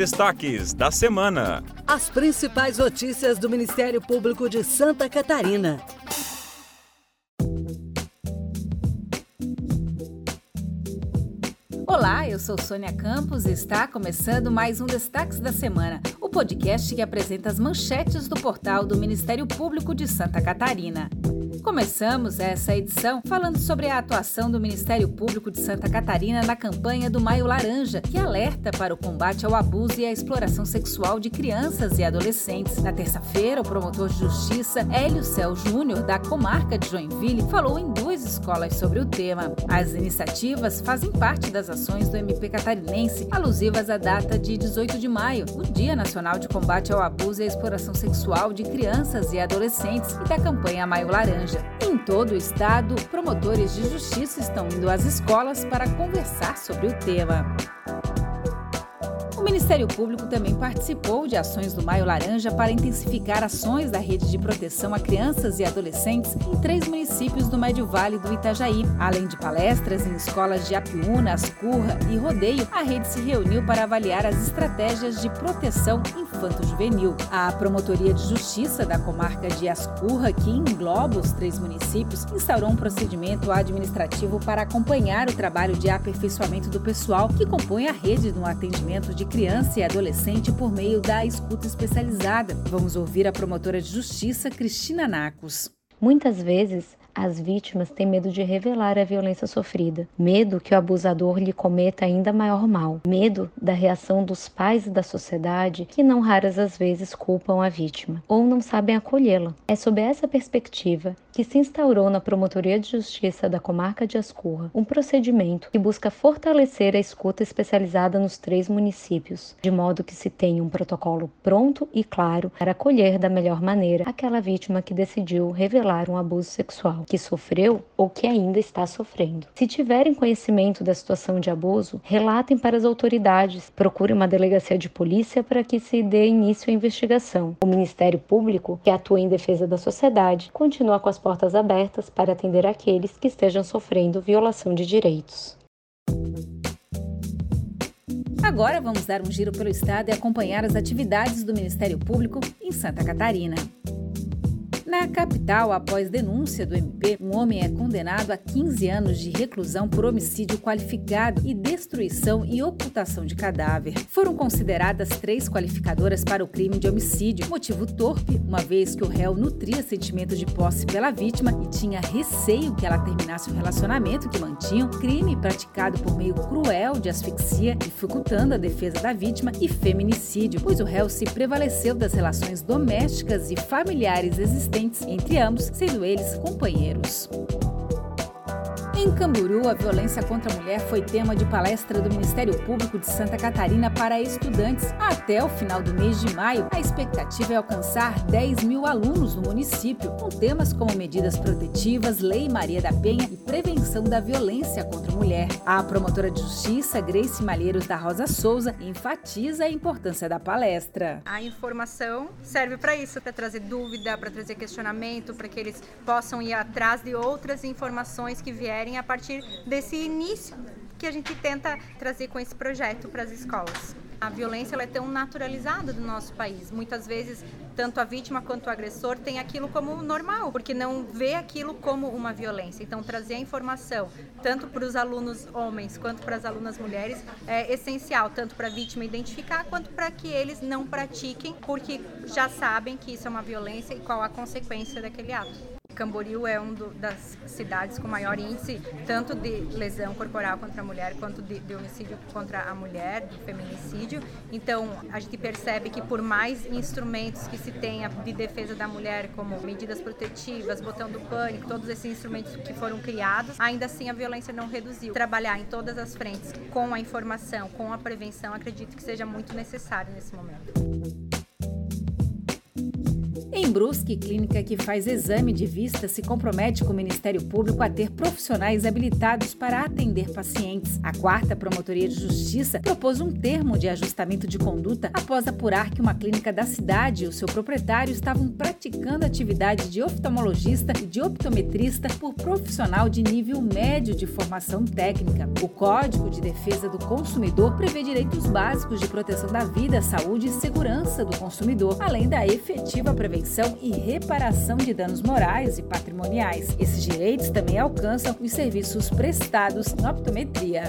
destaques da semana. As principais notícias do Ministério Público de Santa Catarina. Olá, eu sou Sônia Campos e está começando mais um Destaques da Semana, o podcast que apresenta as manchetes do portal do Ministério Público de Santa Catarina. Começamos essa edição falando sobre a atuação do Ministério Público de Santa Catarina na campanha do Maio Laranja, que alerta para o combate ao abuso e à exploração sexual de crianças e adolescentes. Na terça-feira, o promotor de justiça Hélio Cel Júnior, da comarca de Joinville, falou em duas escolas sobre o tema. As iniciativas fazem parte das ações do MP catarinense, alusivas à data de 18 de maio, o Dia Nacional de Combate ao Abuso e à Exploração Sexual de Crianças e Adolescentes, e da campanha Maio Laranja. Em todo o estado, promotores de justiça estão indo às escolas para conversar sobre o tema. O Ministério Público também participou de ações do Maio Laranja para intensificar ações da rede de proteção a crianças e adolescentes em três municípios do Médio Vale do Itajaí. Além de palestras em escolas de Apiúna, Ascurra e Rodeio, a rede se reuniu para avaliar as estratégias de proteção infanto-juvenil. A Promotoria de Justiça da comarca de Ascurra, que engloba os três municípios, instaurou um procedimento administrativo para acompanhar o trabalho de aperfeiçoamento do pessoal que compõe a rede no atendimento de criança e adolescente por meio da escuta especializada. Vamos ouvir a promotora de justiça, Cristina Nacos. Muitas vezes, as vítimas têm medo de revelar a violência sofrida, medo que o abusador lhe cometa ainda maior mal, medo da reação dos pais e da sociedade que não raras as vezes culpam a vítima ou não sabem acolhê-la. É sob essa perspectiva que se instaurou na Promotoria de Justiça da Comarca de Ascurra um procedimento que busca fortalecer a escuta especializada nos três municípios, de modo que se tenha um protocolo pronto e claro para acolher da melhor maneira aquela vítima que decidiu revelar um abuso sexual, que sofreu ou que ainda está sofrendo. Se tiverem conhecimento da situação de abuso, relatem para as autoridades, procurem uma delegacia de polícia para que se dê início à investigação. O Ministério Público, que atua em defesa da sociedade, continua com as portas abertas para atender aqueles que estejam sofrendo violação de direitos. Agora vamos dar um giro pelo estado e acompanhar as atividades do Ministério Público em Santa Catarina. Na capital, após denúncia do MP, um homem é condenado a 15 anos de reclusão por homicídio qualificado e destruição e ocultação de cadáver. Foram consideradas três qualificadoras para o crime de homicídio, motivo torpe, uma vez que o réu nutria sentimento de posse pela vítima e tinha receio que ela terminasse o relacionamento que mantinham, crime praticado por meio cruel de asfixia, dificultando a defesa da vítima, e feminicídio, pois o réu se prevaleceu das relações domésticas e familiares existentes entre ambos, sendo eles companheiros. Em Camburu, a violência contra a mulher foi tema de palestra do Ministério Público de Santa Catarina para estudantes. Até o final do mês de maio, a expectativa é alcançar 10 mil alunos no município, com temas como medidas protetivas, Lei Maria da Penha e prevenção da violência contra a mulher. A promotora de justiça, Grace Malheiros da Rosa Souza, enfatiza a importância da palestra. A informação serve para isso, para trazer dúvida, para trazer questionamento, para que eles possam ir atrás de outras informações que vierem a partir desse início que a gente tenta trazer com esse projeto para as escolas. A violência é tão naturalizada do nosso país. Muitas vezes, tanto a vítima quanto o agressor tem aquilo como normal, porque não vê aquilo como uma violência. Então, trazer a informação, tanto para os alunos homens quanto para as alunas mulheres, é essencial, tanto para a vítima identificar, quanto para que eles não pratiquem, porque já sabem que isso é uma violência e qual a consequência daquele ato. Camboriú é uma das cidades com maior índice tanto de lesão corporal contra a mulher quanto de, de, homicídio contra a mulher, de feminicídio. Então, a gente percebe que por mais instrumentos que se tenha de defesa da mulher, como medidas protetivas, botão do pânico, todos esses instrumentos que foram criados, ainda assim a violência não reduziu. Trabalhar em todas as frentes com a informação, com a prevenção, acredito que seja muito necessário nesse momento. Em Brusque, clínica que faz exame de vista se compromete com o Ministério Público a ter profissionais habilitados para atender pacientes. A quarta Promotoria de Justiça propôs um termo de ajustamento de conduta após apurar que uma clínica da cidade e o seu proprietário estavam praticando atividade de oftalmologista e de optometrista por profissional de nível médio de formação técnica. O Código de Defesa do Consumidor prevê direitos básicos de proteção da vida, saúde e segurança do consumidor, além da efetiva prevenção e reparação de danos morais e patrimoniais. Esses direitos também alcançam os serviços prestados em optometria.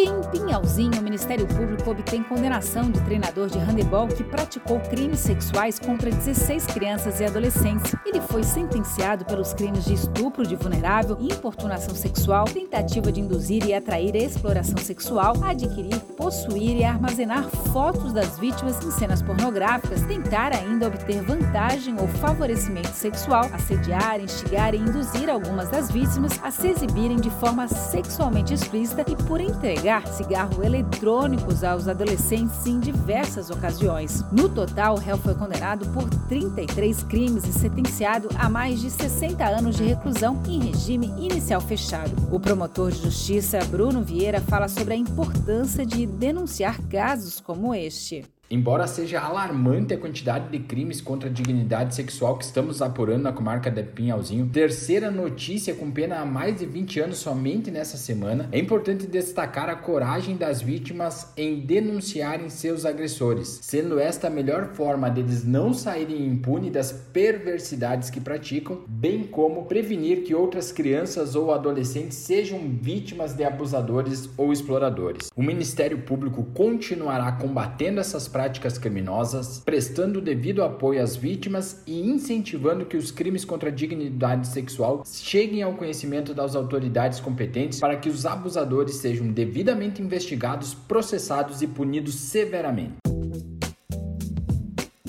E em Pinhalzinho, o Ministério Público obtém condenação de treinador de handebol que praticou crimes sexuais contra 16 crianças e adolescentes. Ele foi sentenciado pelos crimes de estupro de vulnerável, importunação sexual, tentativa de induzir e atrair exploração sexual, adquirir, possuir e armazenar fotos das vítimas em cenas pornográficas, tentar ainda obter vantagem ou favorecimento sexual, assediar, instigar e induzir algumas das vítimas a se exibirem de forma sexualmente explícita e por entregar entregar cigarro eletrônicos aos adolescentes em diversas ocasiões. No total, o réu foi condenado por 33 crimes e sentenciado a mais de 60 anos de reclusão em regime inicial fechado. O promotor de justiça, Bruno Vieira, fala sobre a importância de denunciar casos como este. Embora seja alarmante a quantidade de crimes contra a dignidade sexual que estamos apurando na comarca de Pinhalzinho, terceira notícia com pena há mais de 20 anos somente nessa semana, é importante destacar a coragem das vítimas em denunciarem seus agressores, sendo esta a melhor forma deles não saírem impunes das perversidades que praticam, bem como prevenir que outras crianças ou adolescentes sejam vítimas de abusadores ou exploradores. O Ministério Público continuará combatendo essas práticas práticas criminosas, prestando devido apoio às vítimas e incentivando que os crimes contra a dignidade sexual cheguem ao conhecimento das autoridades competentes para que os abusadores sejam devidamente investigados, processados e punidos severamente.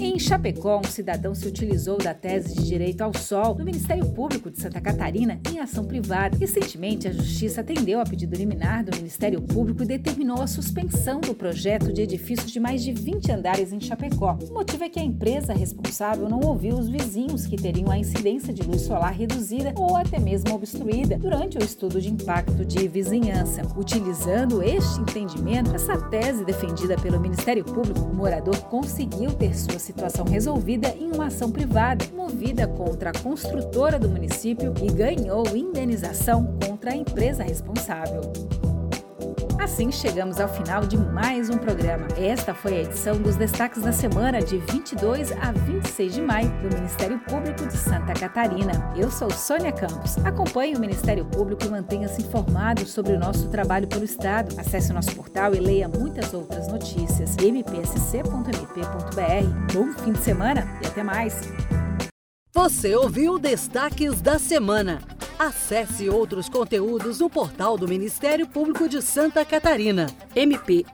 Em Chapecó, um cidadão se utilizou da tese de direito ao sol do Ministério Público de Santa Catarina em ação privada. Recentemente, a Justiça atendeu a pedido liminar do Ministério Público e determinou a suspensão do projeto de edifícios de mais de 20 andares em Chapecó. O motivo é que a empresa responsável não ouviu os vizinhos que teriam a incidência de luz solar reduzida ou até mesmo obstruída durante o estudo de impacto de vizinhança. Utilizando este entendimento, essa tese defendida pelo Ministério Público, o morador conseguiu ter sua situação resolvida em uma ação privada, movida contra a construtora do município e ganhou indenização contra a empresa responsável. Assim chegamos ao final de mais um programa. Esta foi a edição dos destaques da semana de 22 a 26 de maio do Ministério Público de Santa Catarina. Eu sou Sônia Campos. Acompanhe o Ministério Público e mantenha-se informado sobre o nosso trabalho pelo Estado. Acesse o nosso portal e leia muitas outras notícias. mpsc.mp.br. Bom fim de semana e até mais. Você ouviu Destaques da Semana. Acesse outros conteúdos no portal do Ministério Público de Santa Catarina, mpsc.mp.br.